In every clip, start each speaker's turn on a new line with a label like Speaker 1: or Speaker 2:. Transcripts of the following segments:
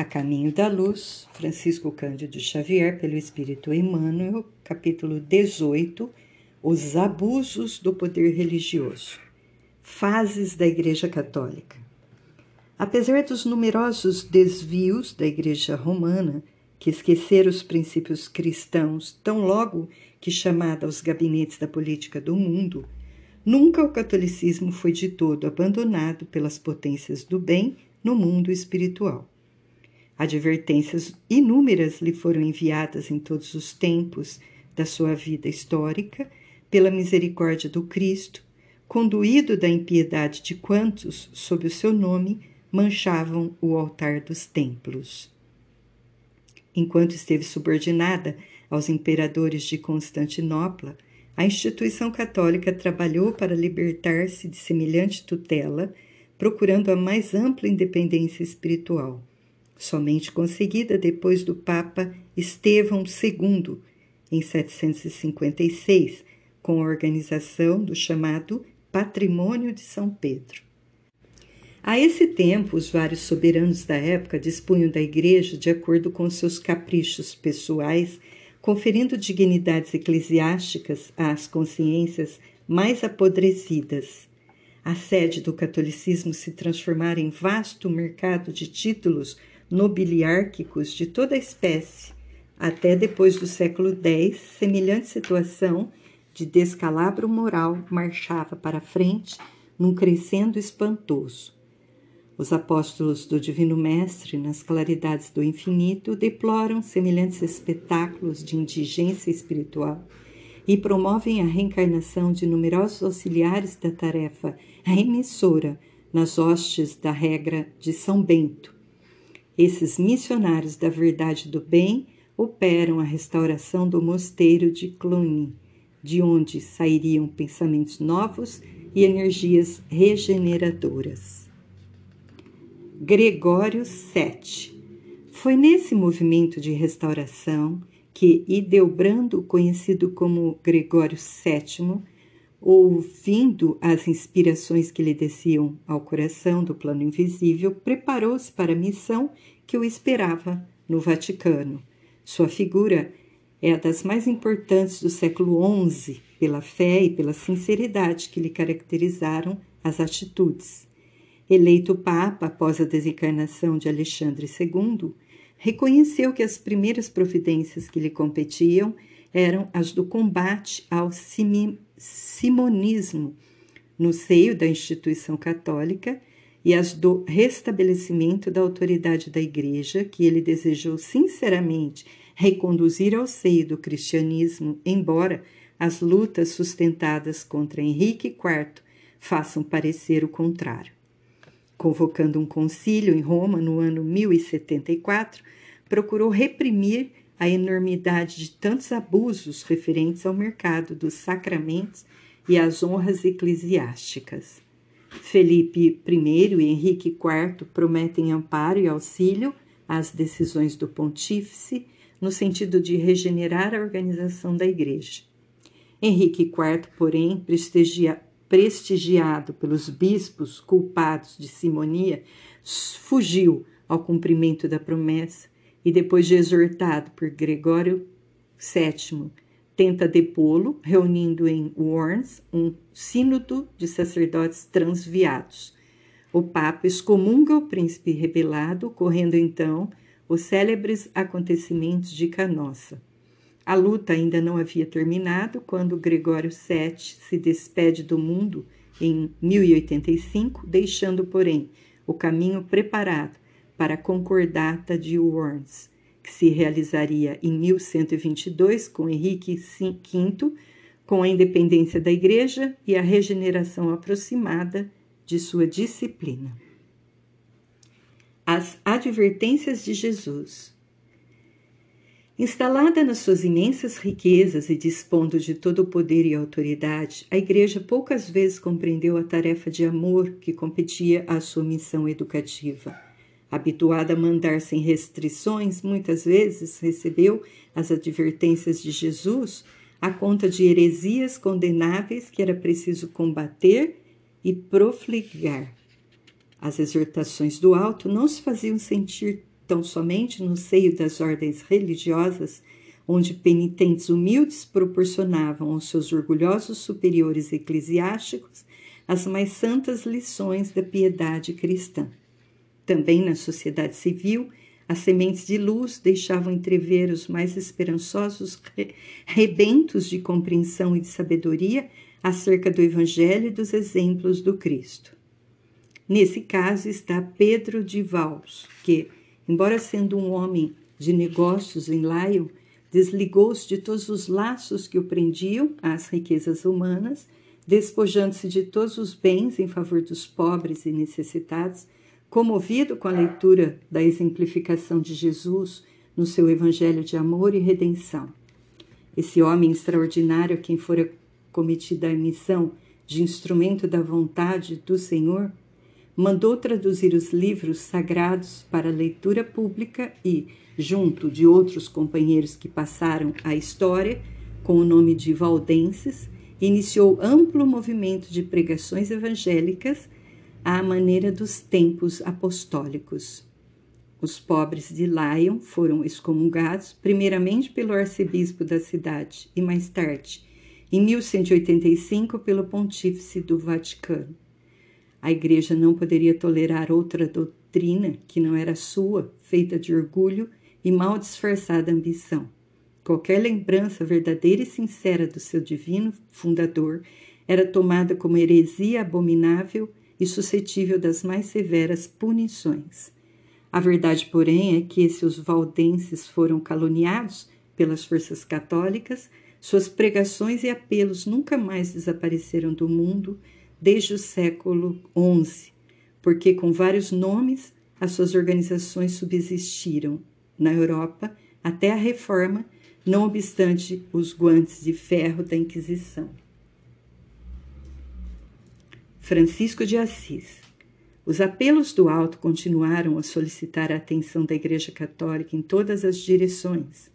Speaker 1: A Caminho da Luz, Francisco Cândido Xavier, pelo Espírito Emmanuel, capítulo 18, Os abusos do poder religioso. Fases da Igreja Católica. Apesar dos numerosos desvios da Igreja Romana, que esqueceram os princípios cristãos tão logo que chamada aos gabinetes da política do mundo, nunca o catolicismo foi de todo abandonado pelas potências do bem no mundo espiritual. Advertências inúmeras lhe foram enviadas em todos os tempos da sua vida histórica, pela misericórdia do Cristo, conduído da impiedade de quantos, sob o seu nome, manchavam o altar dos templos. Enquanto esteve subordinada aos imperadores de Constantinopla, a instituição católica trabalhou para libertar-se de semelhante tutela, procurando a mais ampla independência espiritual somente conseguida depois do Papa Estevão II, em 756, com a organização do chamado Patrimônio de São Pedro. A esse tempo, os vários soberanos da época dispunham da Igreja de acordo com seus caprichos pessoais, conferindo dignidades eclesiásticas às consciências mais apodrecidas. A sede do catolicismo se transformara em vasto mercado de títulos nobiliárquicos de toda a espécie. Até depois do século X, semelhante situação de descalabro moral marchava para frente num crescendo espantoso. Os apóstolos do Divino Mestre, nas claridades do infinito, deploram semelhantes espetáculos de indigência espiritual e promovem a reencarnação de numerosos auxiliares da tarefa remissora nas hostes da regra de São Bento, esses missionários da verdade do bem operam a restauração do mosteiro de Cluny, de onde sairiam pensamentos novos e energias regeneradoras. Gregório VII. Foi nesse movimento de restauração que Ideobrando, conhecido como Gregório VII, ouvindo as inspirações que lhe desciam ao coração do plano invisível, preparou-se para a missão que o esperava no Vaticano. Sua figura é a das mais importantes do século XI, pela fé e pela sinceridade que lhe caracterizaram as atitudes. Eleito Papa após a desencarnação de Alexandre II, reconheceu que as primeiras providências que lhe competiam eram as do combate ao simonismo no seio da instituição católica e as do restabelecimento da autoridade da Igreja, que ele desejou sinceramente reconduzir ao seio do cristianismo, embora as lutas sustentadas contra Henrique IV façam parecer o contrário. Convocando um concílio em Roma no ano 1074, procurou reprimir a enormidade de tantos abusos referentes ao mercado dos sacramentos e às honras eclesiásticas. Felipe I e Henrique IV prometem amparo e auxílio às decisões do pontífice no sentido de regenerar a organização da Igreja. Henrique IV, porém, prestigia, prestigiado pelos bispos culpados de simonia, fugiu ao cumprimento da promessa e depois de exortado por Gregório VII, tenta depô-lo, reunindo em Worms um sínodo de sacerdotes transviados. O Papa excomunga o príncipe rebelado, ocorrendo então os célebres acontecimentos de Canossa. A luta ainda não havia terminado quando Gregório VII se despede do mundo em 1085, deixando, porém, o caminho preparado para a Concordata de Worms, que se realizaria em 1122 com Henrique V, com a independência da Igreja e a regeneração aproximada de sua disciplina. As advertências de Jesus. Instalada nas suas imensas riquezas e dispondo de todo o poder e autoridade, a Igreja poucas vezes compreendeu a tarefa de amor que competia à sua missão educativa habituada a mandar sem restrições, muitas vezes recebeu as advertências de Jesus a conta de heresias condenáveis que era preciso combater e profligar. As exortações do alto não se faziam sentir tão somente no seio das ordens religiosas, onde penitentes humildes proporcionavam aos seus orgulhosos superiores eclesiásticos as mais santas lições da piedade cristã. Também na sociedade civil, as sementes de luz deixavam entrever os mais esperançosos rebentos de compreensão e de sabedoria acerca do Evangelho e dos exemplos do Cristo. Nesse caso está Pedro de Vals, que, embora sendo um homem de negócios em Laio, desligou-se de todos os laços que o prendiam às riquezas humanas, despojando-se de todos os bens em favor dos pobres e necessitados, comovido com a leitura da exemplificação de Jesus no seu evangelho de amor e redenção. Esse homem extraordinário a quem fora cometida a missão de instrumento da vontade do Senhor mandou traduzir os livros sagrados para leitura pública e, junto de outros companheiros que passaram a história com o nome de valdenses, iniciou amplo movimento de pregações evangélicas à maneira dos tempos apostólicos. Os pobres de Lyon foram excomungados, primeiramente pelo arcebispo da cidade e mais tarde, em 1185, pelo pontífice do Vaticano. A Igreja não poderia tolerar outra doutrina que não era sua, feita de orgulho e mal disfarçada ambição. Qualquer lembrança verdadeira e sincera do seu divino fundador era tomada como heresia abominável e suscetível das mais severas punições. A verdade, porém, é que se os valdenses foram caluniados pelas forças católicas, suas pregações e apelos nunca mais desapareceram do mundo desde o século XI, porque com vários nomes as suas organizações subsistiram na Europa até a Reforma, não obstante os guantes de ferro da Inquisição. Francisco de Assis. Os apelos do alto continuaram a solicitar a atenção da Igreja Católica em todas as direções.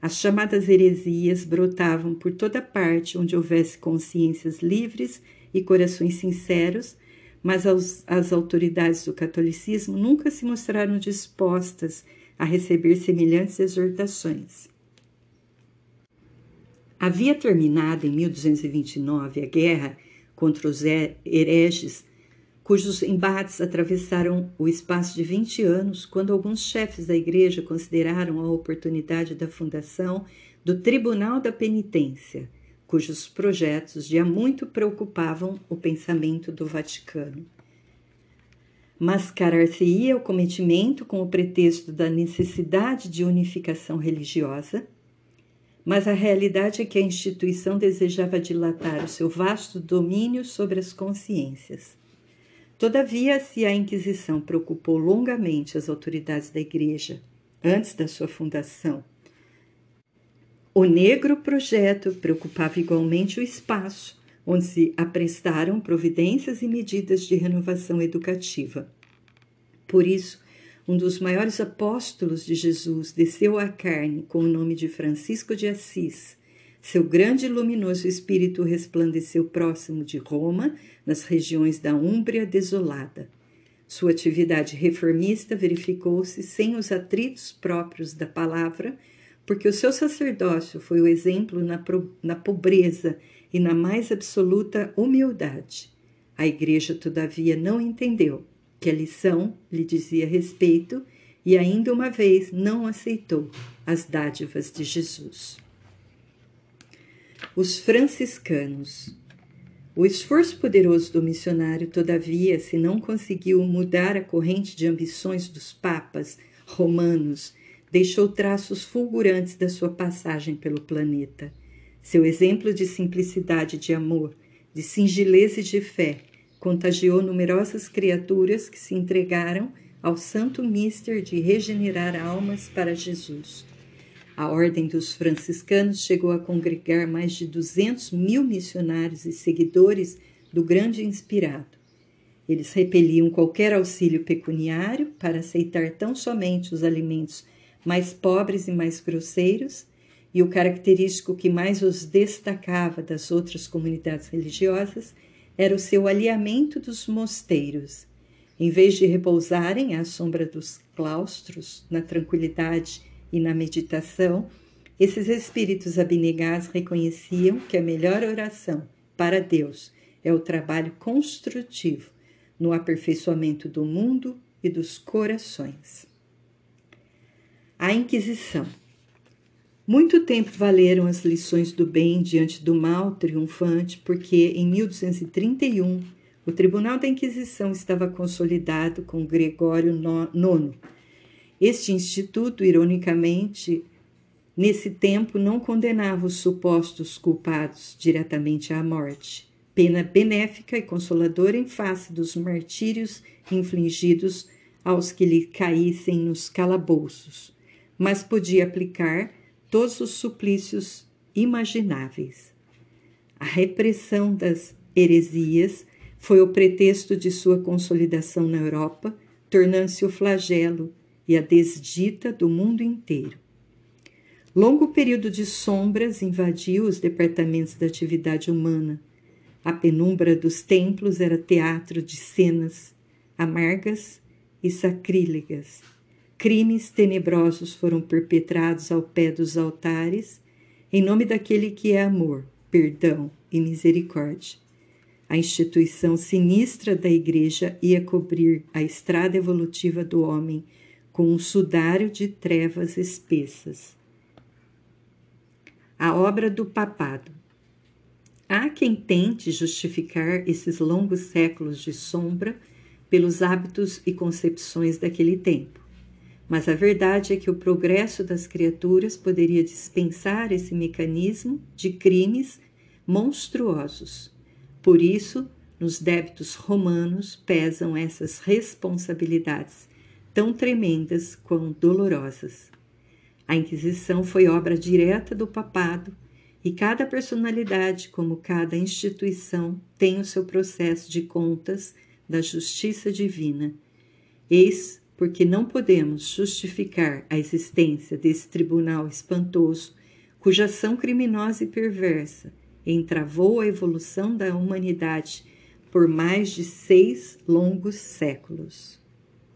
Speaker 1: As chamadas heresias brotavam por toda parte onde houvesse consciências livres e corações sinceros, mas as autoridades do catolicismo nunca se mostraram dispostas a receber semelhantes exortações. Havia terminado em 1229 a guerra contra os hereges, cujos embates atravessaram o espaço de 20 anos, quando alguns chefes da igreja consideraram a oportunidade da fundação do Tribunal da Penitência cujos projetos já muito preocupavam o pensamento do Vaticano. Mascarar-se-ia o cometimento com o pretexto da necessidade de unificação religiosa, mas a realidade é que a instituição desejava dilatar o seu vasto domínio sobre as consciências. Todavia, se a Inquisição preocupou longamente as autoridades da Igreja antes da sua fundação o negro projeto preocupava igualmente o espaço, onde se aprestaram providências e medidas de renovação educativa. Por isso, um dos maiores apóstolos de Jesus desceu à carne com o nome de Francisco de Assis. Seu grande e luminoso espírito resplandeceu próximo de Roma, nas regiões da Úmbria desolada. Sua atividade reformista verificou-se sem os atritos próprios da palavra porque o seu sacerdócio foi o exemplo na, na pobreza e na mais absoluta humildade. A igreja, todavia, não entendeu que a lição lhe dizia respeito e ainda uma vez não aceitou as dádivas de Jesus. Os franciscanos. O esforço poderoso do missionário, todavia, se não conseguiu mudar a corrente de ambições dos papas romanos deixou traços fulgurantes da sua passagem pelo planeta. Seu exemplo de simplicidade de amor, de singeleza e de fé, contagiou numerosas criaturas que se entregaram ao santo mister de regenerar almas para Jesus. A Ordem dos Franciscanos chegou a congregar mais de 200 mil missionários e seguidores do grande inspirado. Eles repeliam qualquer auxílio pecuniário para aceitar tão somente os alimentos mais pobres e mais grosseiros, e o característico que mais os destacava das outras comunidades religiosas era o seu alinhamento dos mosteiros. Em vez de repousarem à sombra dos claustros, na tranquilidade e na meditação, esses espíritos abnegados reconheciam que a melhor oração para Deus é o trabalho construtivo no aperfeiçoamento do mundo e dos corações. A Inquisição. Muito tempo valeram as lições do bem diante do mal triunfante, porque em 1231 o Tribunal da Inquisição estava consolidado com Gregório IX. Este instituto, ironicamente, nesse tempo não condenava os supostos culpados diretamente à morte, pena benéfica e consoladora em face dos martírios infligidos aos que lhe caíssem nos calabouços, mas podia aplicar todos os suplícios imagináveis. A repressão das heresias foi o pretexto de sua consolidação na Europa, tornando-se o flagelo e a desdita do mundo inteiro. Longo período de sombras invadiu os departamentos da atividade humana. A penumbra dos templos era teatro de cenas amargas e sacrílegas. Crimes tenebrosos foram perpetrados ao pé dos altares, em nome daquele que é amor, perdão e misericórdia. A instituição sinistra da Igreja ia cobrir a estrada evolutiva do homem com um sudário de trevas espessas a obra do papado. Há quem tente justificar esses longos séculos de sombra pelos hábitos e concepções daquele tempo. Mas a verdade é que o progresso das criaturas poderia dispensar esse mecanismo de crimes monstruosos. Por isso, nos débitos romanos pesam essas responsabilidades tão tremendas quanto dolorosas. A Inquisição foi obra direta do papado e cada personalidade, como cada instituição, tem o seu processo de contas da justiça divina. Eis porque não podemos justificar a existência desse tribunal espantoso, cuja ação criminosa e perversa entravou a evolução da humanidade por mais de seis longos séculos.